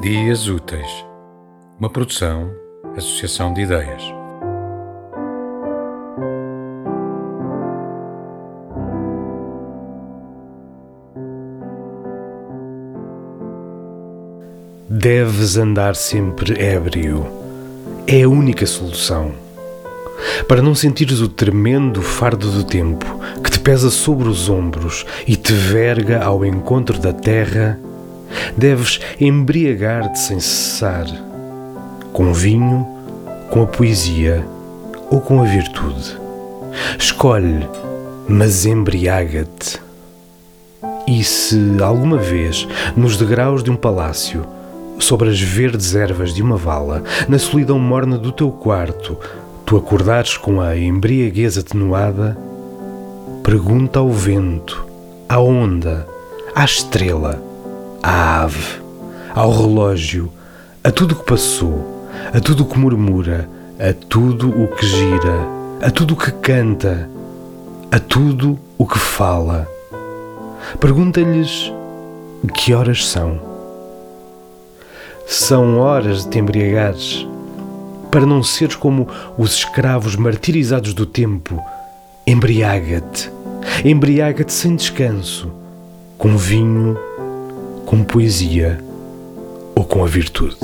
Dias Úteis, uma produção, associação de ideias. Deves andar sempre ébrio. É a única solução. Para não sentires o tremendo fardo do tempo que te pesa sobre os ombros e te verga ao encontro da terra, deves embriagar-te sem cessar, com vinho, com a poesia ou com a virtude. Escolhe, mas embriaga-te. E se alguma vez, nos degraus de um palácio, sobre as verdes ervas de uma vala, na solidão morna do teu quarto, tu acordares com a embriaguez atenuada, pergunta ao vento, à onda, à estrela, à ave, ao relógio, a tudo o que passou, a tudo o que murmura, a tudo o que gira, a tudo o que canta, a tudo o que fala. Pergunta-lhes que horas são. São horas de te embriagares, para não seres como os escravos martirizados do tempo. Embriaga-te, embriaga-te sem descanso, com vinho, com poesia ou com a virtude.